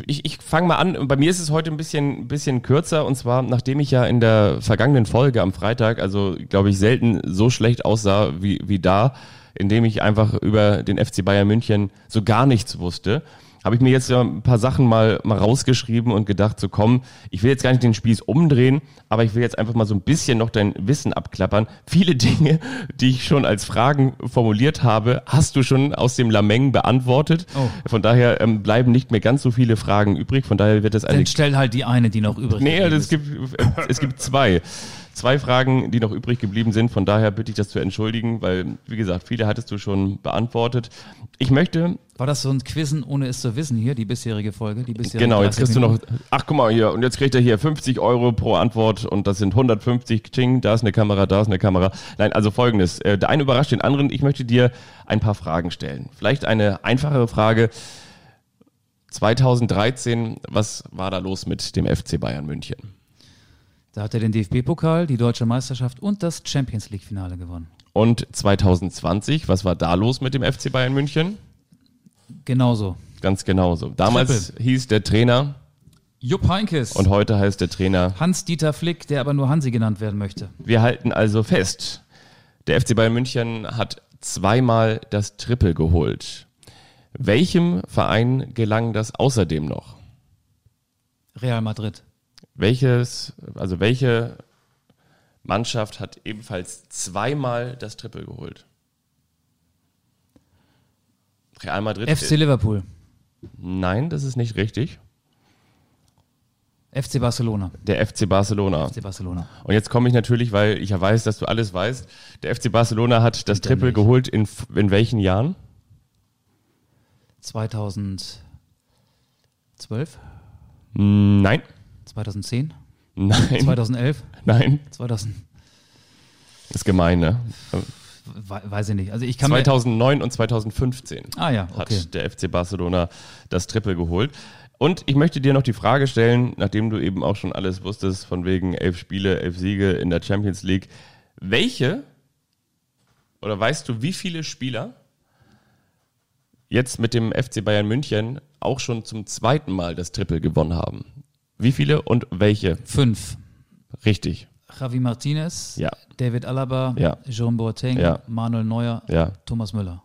ich, ich fange mal an. Bei mir ist es heute ein bisschen, bisschen kürzer und zwar, nachdem ich ja in der vergangenen Folge am Freitag, also glaube ich, selten so schlecht aussah wie, wie da, indem ich einfach über den FC Bayern München so gar nichts wusste habe ich mir jetzt ja ein paar Sachen mal, mal rausgeschrieben und gedacht, so komm, ich will jetzt gar nicht den Spieß umdrehen, aber ich will jetzt einfach mal so ein bisschen noch dein Wissen abklappern. Viele Dinge, die ich schon als Fragen formuliert habe, hast du schon aus dem Lameng beantwortet. Oh. Von daher ähm, bleiben nicht mehr ganz so viele Fragen übrig. Von daher wird es eine. Dann stell halt die eine, die noch übrig nee, ist. Nee, es gibt, es gibt zwei zwei Fragen, die noch übrig geblieben sind. Von daher bitte ich das zu entschuldigen, weil, wie gesagt, viele hattest du schon beantwortet. Ich möchte. War das so ein Quizzen, ohne es zu wissen hier, die bisherige Folge? Die bisherige genau, jetzt kriegst Minuten? du noch. Ach, guck mal hier. Und jetzt kriegt er hier 50 Euro pro Antwort und das sind 150 Ching. Da ist eine Kamera, da ist eine Kamera. Nein, also folgendes. Äh, der eine überrascht den anderen. Ich möchte dir ein paar Fragen stellen. Vielleicht eine einfachere Frage. 2013, was war da los mit dem FC Bayern München? Da hat er den DFB-Pokal, die deutsche Meisterschaft und das Champions League-Finale gewonnen. Und 2020, was war da los mit dem FC Bayern München? Genauso. Ganz genauso. Damals Triple. hieß der Trainer Jupp Heinkes. Und heute heißt der Trainer Hans-Dieter Flick, der aber nur Hansi genannt werden möchte. Wir halten also fest, der FC Bayern München hat zweimal das Triple geholt. Welchem Verein gelang das außerdem noch? Real Madrid. Welches, also welche Mannschaft hat ebenfalls zweimal das Triple geholt? Real Madrid. FC Liverpool. Nein, das ist nicht richtig. FC Barcelona. Der FC Barcelona. FC Barcelona. Und jetzt komme ich natürlich, weil ich ja weiß, dass du alles weißt. Der FC Barcelona hat das Triple geholt in, in welchen Jahren? 2012? Nein. 2010? Nein. 2011? Nein. 2000. ist gemein, ne? Weiß ich nicht. Also ich kann 2009 und 2015 ah, ja, okay. hat der FC Barcelona das Triple geholt. Und ich möchte dir noch die Frage stellen, nachdem du eben auch schon alles wusstest, von wegen elf Spiele, elf Siege in der Champions League. Welche oder weißt du, wie viele Spieler jetzt mit dem FC Bayern München auch schon zum zweiten Mal das Triple gewonnen haben? Wie viele und welche? Fünf. Richtig. Javi Martinez, ja. David Alaba, ja. Jerome Boateng, ja. Manuel Neuer, ja. Thomas Müller.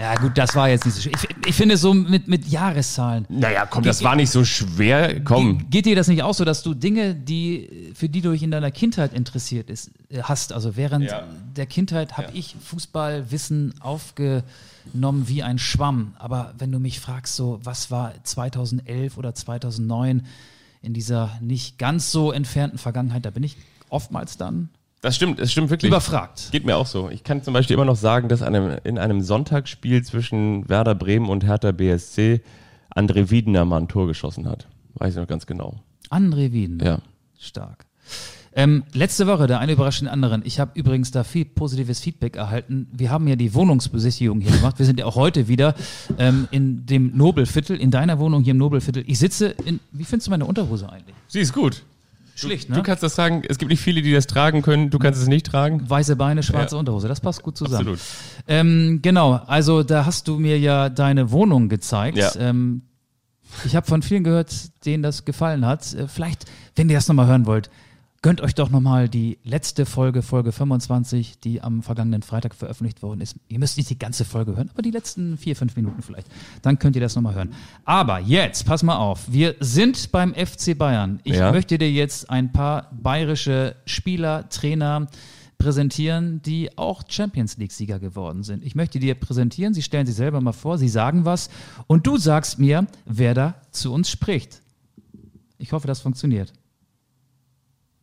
Ja, gut, das war jetzt nicht so schwer. Ich, ich finde so mit, mit Jahreszahlen. Naja, komm, das war nicht so schwer. Komm. Geht dir das nicht auch so, dass du Dinge, die, für die du dich in deiner Kindheit interessiert ist, äh, hast? Also während Ja. der Kindheit habe ich Fußballwissen aufgenommen wie ein Schwamm. Aber wenn du mich fragst, so, was war 2011 oder 2009 in dieser nicht ganz so entfernten Vergangenheit, da bin ich oftmals dann Das stimmt, das stimmt wirklich. überfragt. Geht mir auch so. Ich kann zum Beispiel immer noch sagen, dass einem, in einem Sonntagsspiel zwischen Werder Bremen und Hertha BSC André Wiedener mal ein Tor geschossen hat. Weiß ich noch ganz genau. André Wieden. Ja. Stark. Ähm, letzte Woche, der eine überrascht den anderen. Ich habe übrigens da viel positives Feedback erhalten. Wir haben ja die Wohnungsbesichtigung hier gemacht. Wir sind ja auch heute wieder ähm, in dem Nobelviertel, in deiner Wohnung hier im Nobelviertel. Ich sitze in, wie findest du meine Unterhose eigentlich? Sie ist gut. Schlicht, Du ne? kannst das tragen. Es gibt nicht viele, die das tragen können. Du kannst es nicht tragen. Weiße Beine, schwarze Ja. Unterhose. Das passt gut zusammen. Absolut. Ähm, genau, also da hast du mir ja deine Wohnung gezeigt. Ja. Ähm, ich habe von vielen gehört, denen das gefallen hat. Äh, Vielleicht, wenn ihr das nochmal hören wollt, gönnt euch doch nochmal die letzte Folge, Folge 25, die am vergangenen Freitag veröffentlicht worden ist. Ihr müsst nicht die ganze Folge hören, aber die letzten vier, fünf Minuten vielleicht. Dann könnt ihr das nochmal hören. Aber jetzt, pass mal auf, wir sind beim FC Bayern. Ich Ja. möchte dir jetzt ein paar bayerische Spieler, Trainer, präsentieren, die auch Champions League-Sieger geworden sind. Ich möchte dir präsentieren, sie stellen sich selber mal vor, sie sagen was und du sagst mir, wer da zu uns spricht. Ich hoffe, das funktioniert.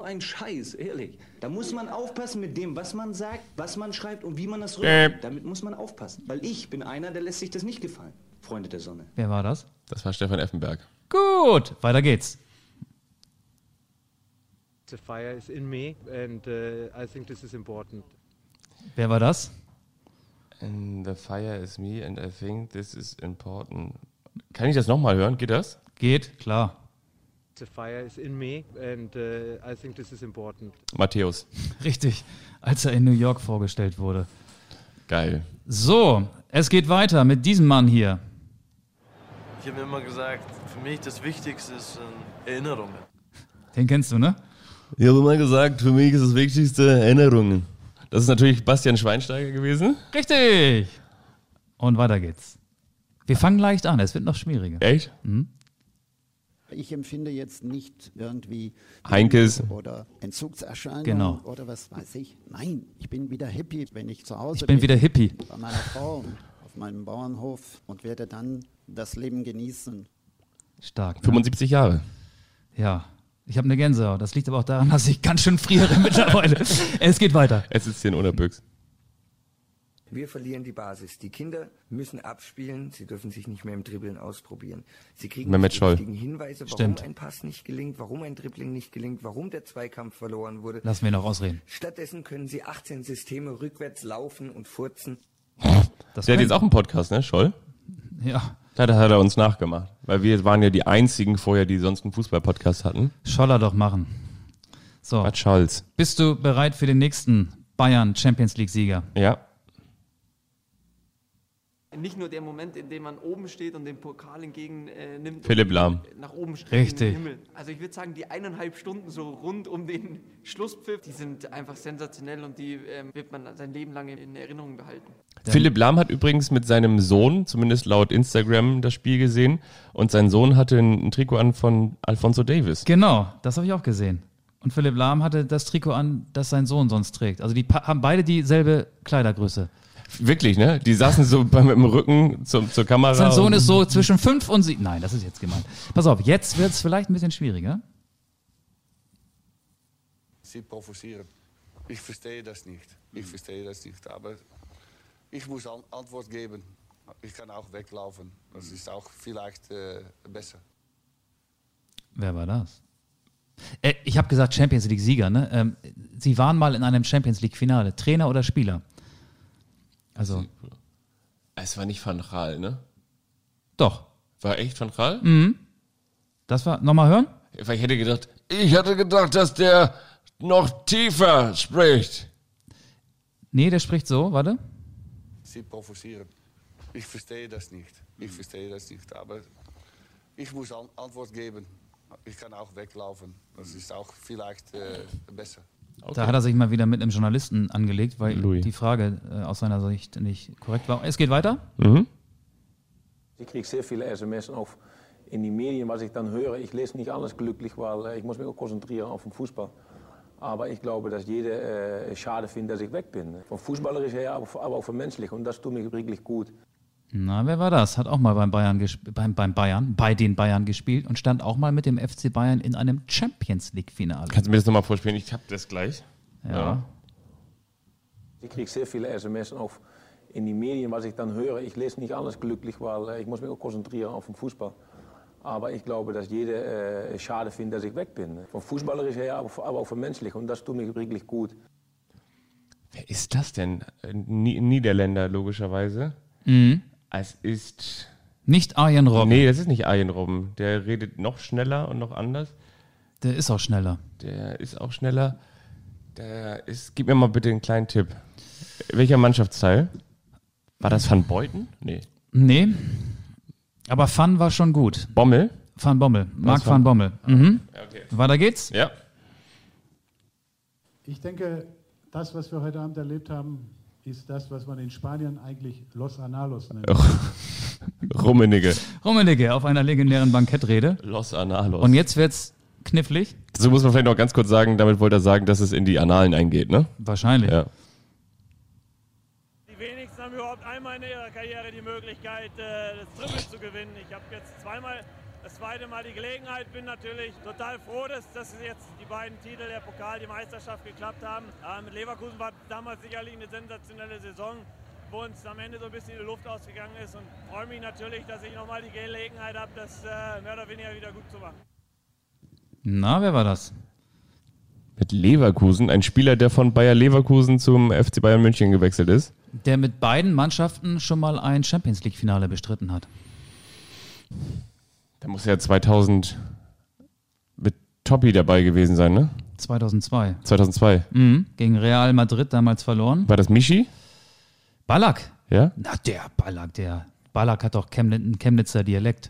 Ein Scheiß, ehrlich. Da muss man aufpassen mit dem, was man sagt, was man schreibt und wie man das Äh. rüberbringt. Damit muss man aufpassen. Weil ich bin einer, der lässt sich das nicht gefallen. Freunde der Sonne. Wer war das? Das war Stefan Effenberg. Gut, weiter geht's. The fire is in me, and uh, I think this is important. Wer war das? And the fire is me and I think this is important. Kann ich das nochmal hören? Geht das? Geht, klar. The fire is in me, and uh, I think this is important. Matthäus. Richtig, als er in New York vorgestellt wurde. Geil. So, es geht weiter mit diesem Mann hier. Ich habe mir immer gesagt, für mich das Wichtigste ist ähm, Erinnerungen. Den kennst du, ne? Ich habe immer gesagt, für mich ist das Wichtigste Erinnerungen. Das ist natürlich Bastian Schweinsteiger gewesen. Richtig. Und weiter geht's. Wir fangen leicht an, es wird noch schwieriger. Echt? Ich empfinde jetzt nicht irgendwie Heinkes. oder Entzugserscheinungen Genau. oder was weiß ich. Nein, ich bin wieder hippie, wenn ich zu Hause Ich bin wieder Hippie. bei meiner Frau auf meinem Bauernhof und werde dann das Leben genießen. Stark. Ne? 75 Jahre. Ja, ich habe eine Gänsehaut. Das liegt aber auch daran, dass ich ganz schön friere mittlerweile. es geht weiter. Es ist hier in Unterbüchs. Wir verlieren die Basis. Die Kinder müssen abspielen, sie dürfen sich nicht mehr im Dribbeln ausprobieren. Sie kriegen Mehmet die richtigen Hinweise, warum Stimmt. ein Pass nicht gelingt, warum ein Dribbling nicht gelingt, warum der Zweikampf verloren wurde. Lassen wir noch ausreden. Stattdessen können sie 18 Systeme rückwärts laufen und furzen. Das Der hat jetzt auch einen Podcast, ne? Scholl? Ja, Da hat er uns nachgemacht. Weil wir waren ja die einzigen vorher, die sonst einen Fußball-Podcast hatten. Scholler doch machen. So, Bad Scholz. bist du bereit für den nächsten Bayern Champions League Sieger? Ja. Nicht nur der Moment, in dem man oben steht und den Pokal entgegennimmt. Äh, nimmt Philipp Lahm. Nach oben streckt Richtig. Himmel. Also ich würde sagen, die eineinhalb Stunden so rund um den Schlusspfiff, die sind einfach sensationell und die ähm, wird man sein Leben lang in Erinnerung behalten. Philipp Lahm hat übrigens mit seinem Sohn, zumindest laut Instagram, das Spiel gesehen. Und sein Sohn hatte ein, Trikot an von Alfonso Davis. Genau, das habe ich auch gesehen. Und Philipp Lahm hatte das Trikot an, das sein Sohn sonst trägt. Also die haben beide dieselbe Kleidergröße. Wirklich, ne? Die saßen so beim, mit dem Rücken zum, zur Kamera. Sein Sohn ist so zwischen fünf und sieben. Nein, das ist jetzt gemeint. Pass auf, jetzt wird es vielleicht ein bisschen schwieriger. Sie provozieren. Ich verstehe das nicht. Ich verstehe das nicht. Aber ich muss an Antwort geben. Ich kann auch weglaufen. Das ist auch vielleicht äh, besser. Wer war das? Äh, ich habe gesagt Champions League Sieger. Ne? Ähm, Sie waren mal in einem Champions League Finale. Trainer oder Spieler? Also Es war nicht Van Gaal, ne? doch. War echt Van Gaal? Mhm. Das war nochmal hören. Ich hätte gedacht, ich hatte gedacht, dass der noch tiefer spricht. Nee, der spricht so. Warte. Sie provozieren. Ich verstehe das nicht. Ich verstehe das nicht. Aber ich muss an Antwort geben. Ich kann auch weglaufen. Das ist auch vielleicht äh, besser. Da hat er sich mal wieder mit einem Journalisten angelegt, weil Louis. die Frage äh, aus seiner Sicht nicht korrekt war. Es geht weiter. Mhm. Ich kriege sehr viele SMS auch in die Medien, was ich dann höre. Ich lese nicht alles glücklich, weil äh, ich muss mich auch konzentrieren auf den Fußball. Aber ich glaube, dass jeder äh, schade findet, dass ich weg bin. Von fußballerisch her, aber, aber auch von menschlich. Und das tut mir wirklich gut. Na, wer war das? Hat auch mal beim Bayern beim, beim Bayern, bei den Bayern gespielt und stand auch mal mit dem FC Bayern in einem Champions League-Finale. Kannst du mir das nochmal vorspielen? Ich hab das gleich. Ja. Ich kriege sehr viele SMS auch in die Medien, was ich dann höre. Ich lese nicht alles glücklich, weil äh, ich muss mich auch konzentrieren auf den Fußball. Aber ich glaube, dass jeder äh, schade findet, dass ich weg bin. Von fußballerisch her, aber, aber auch von menschlich. Und das tut mir wirklich gut. Wer ist das denn? Ni- Niederländer, logischerweise. Mhm. Es ist. Nicht Arjen Robben. Nee, das ist nicht Arjen Robben. Der redet noch schneller und noch anders. Der ist auch schneller. Der ist auch schneller. Der ist. Gib mir mal bitte einen kleinen Tipp. Welcher Mannschaftsteil? War das Van Beuten? Nee. Nee. Aber Van war schon gut. Bommel? Van Bommel. Marc Van- Bommel. Mhm. Ja, okay. Weiter geht's. Ja. Ich denke, das, was wir heute Abend erlebt haben, ist das, was man in Spanien eigentlich Los Analos nennt. Rummenigge. Rummenigge auf einer legendären Bankettrede. Los Analos. Und jetzt wird's knifflig. So muss man vielleicht noch ganz kurz sagen, damit wollte er sagen, dass es in die Annalen eingeht, ne? Wahrscheinlich. Ja. Die wenigsten haben überhaupt einmal in ihrer Karriere die Möglichkeit, äh, das Triple zu gewinnen. Ich habe jetzt zweimal, das zweite Mal die Gelegenheit, bin natürlich total froh, dass, dass jetzt die beiden Titel, der Pokal, die Meisterschaft geklappt haben. Äh, mit Leverkusen war damals sicherlich eine sensationelle Saison, wo uns am Ende so ein bisschen die Luft ausgegangen ist und freue mich natürlich, dass ich nochmal die Gelegenheit habe, das äh, mehr oder weniger wieder gut zu machen. Na, wer war das? Mit Leverkusen, ein Spieler, der von Bayer Leverkusen zum FC Bayern München gewechselt ist. Der mit beiden Mannschaften schon mal ein Champions League-Finale bestritten hat. Da muss ja 2000 mit Toppi dabei gewesen sein, ne? 2002. 2002. Mhm. Gegen Real Madrid damals verloren. War das Michi? Ballack. Ja? Na, der Ballack, der. Ballack hat doch Chemnitz, einen Chemnitzer Dialekt.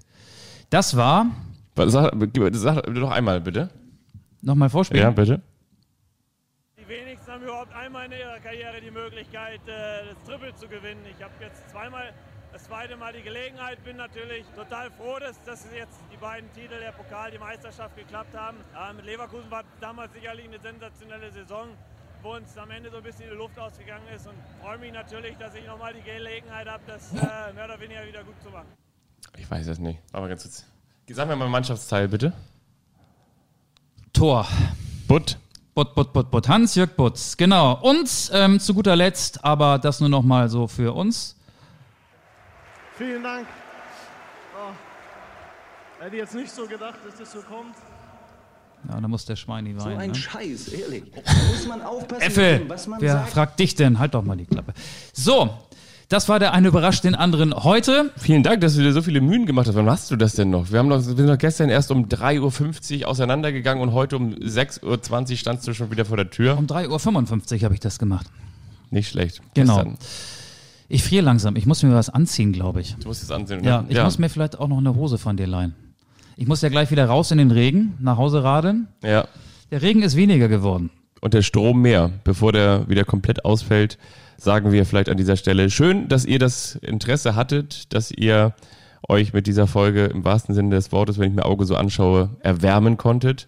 Das war. Was- Sag, sag doch einmal bitte. Nochmal vorspielen. Ja, bitte. Die wenigsten haben überhaupt einmal in ihrer Karriere die Möglichkeit, äh, das Triple zu gewinnen. Ich habe jetzt zweimal, das zweite Mal die Gelegenheit, bin natürlich total froh, dass, dass jetzt die beiden Titel, der Pokal, die Meisterschaft geklappt haben. Äh, mit Leverkusen war damals sicherlich eine sensationelle Saison, wo uns am Ende so ein bisschen die Luft ausgegangen ist und freue mich natürlich, dass ich nochmal die Gelegenheit habe, das äh, mehr oder weniger wieder gut zu machen. Ich weiß es nicht. Aber ganz kurz. Sag mir mal Mannschaftsteil, bitte. Tor. Butt. Butt, Butt, Butt, Butt. Hans-Jörg Butz, genau. Und ähm, zu guter Letzt, aber das nur noch mal so für uns. Vielen Dank. Oh. Hätte jetzt nicht so gedacht, dass das so kommt. Ja, da muss der Schweini So weinen. ein ne? Scheiß, ehrlich. Da muss man aufpassen, dem, was man wer sagt. fragt dich denn? Halt doch mal die Klappe. So, das war der eine überrascht den anderen heute. Vielen Dank, dass du dir so viele Mühen gemacht hast. Wann machst du das denn noch? Wir, haben noch, wir sind doch gestern erst um 3.50 Uhr auseinandergegangen und heute um 6.20 Uhr standst du schon wieder vor der Tür. Um 3.55 Uhr habe ich das gemacht. Nicht schlecht. Genau. Gestern. Ich friere langsam. Ich muss mir was anziehen, glaube ich. Du musst es ansehen. Ja, ne? ich muss mir vielleicht auch noch eine Hose von dir leihen. Ich muss ja gleich wieder raus in den Regen, nach Hause radeln. Ja. Der Regen ist weniger geworden. Und der Strom mehr. Bevor der wieder komplett ausfällt, sagen wir vielleicht an dieser Stelle schön, dass ihr das Interesse hattet, dass ihr euch mit dieser Folge im wahrsten Sinne des Wortes, wenn ich mir Auge so anschaue, erwärmen konntet.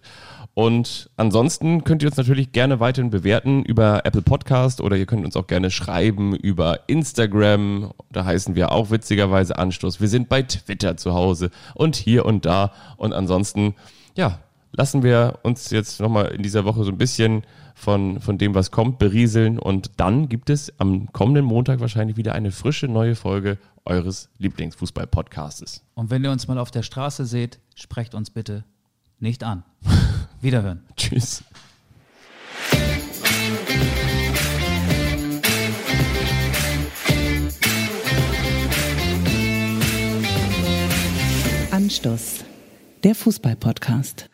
Und ansonsten könnt ihr uns natürlich gerne weiterhin bewerten über Apple Podcast oder ihr könnt uns auch gerne schreiben über Instagram. Da heißen wir auch witzigerweise Anstoß. Wir sind bei Twitter zu Hause und hier und da. Und ansonsten, ja, lassen wir uns jetzt nochmal in dieser Woche so ein bisschen von, von dem, was kommt, berieseln. Und dann gibt es am kommenden Montag wahrscheinlich wieder eine frische neue Folge eures Lieblingsfußball-Podcastes. Und wenn ihr uns mal auf der Straße seht, sprecht uns bitte nicht an. Wiederhören. Tschüss. Anstoß. Der Fußball-Podcast.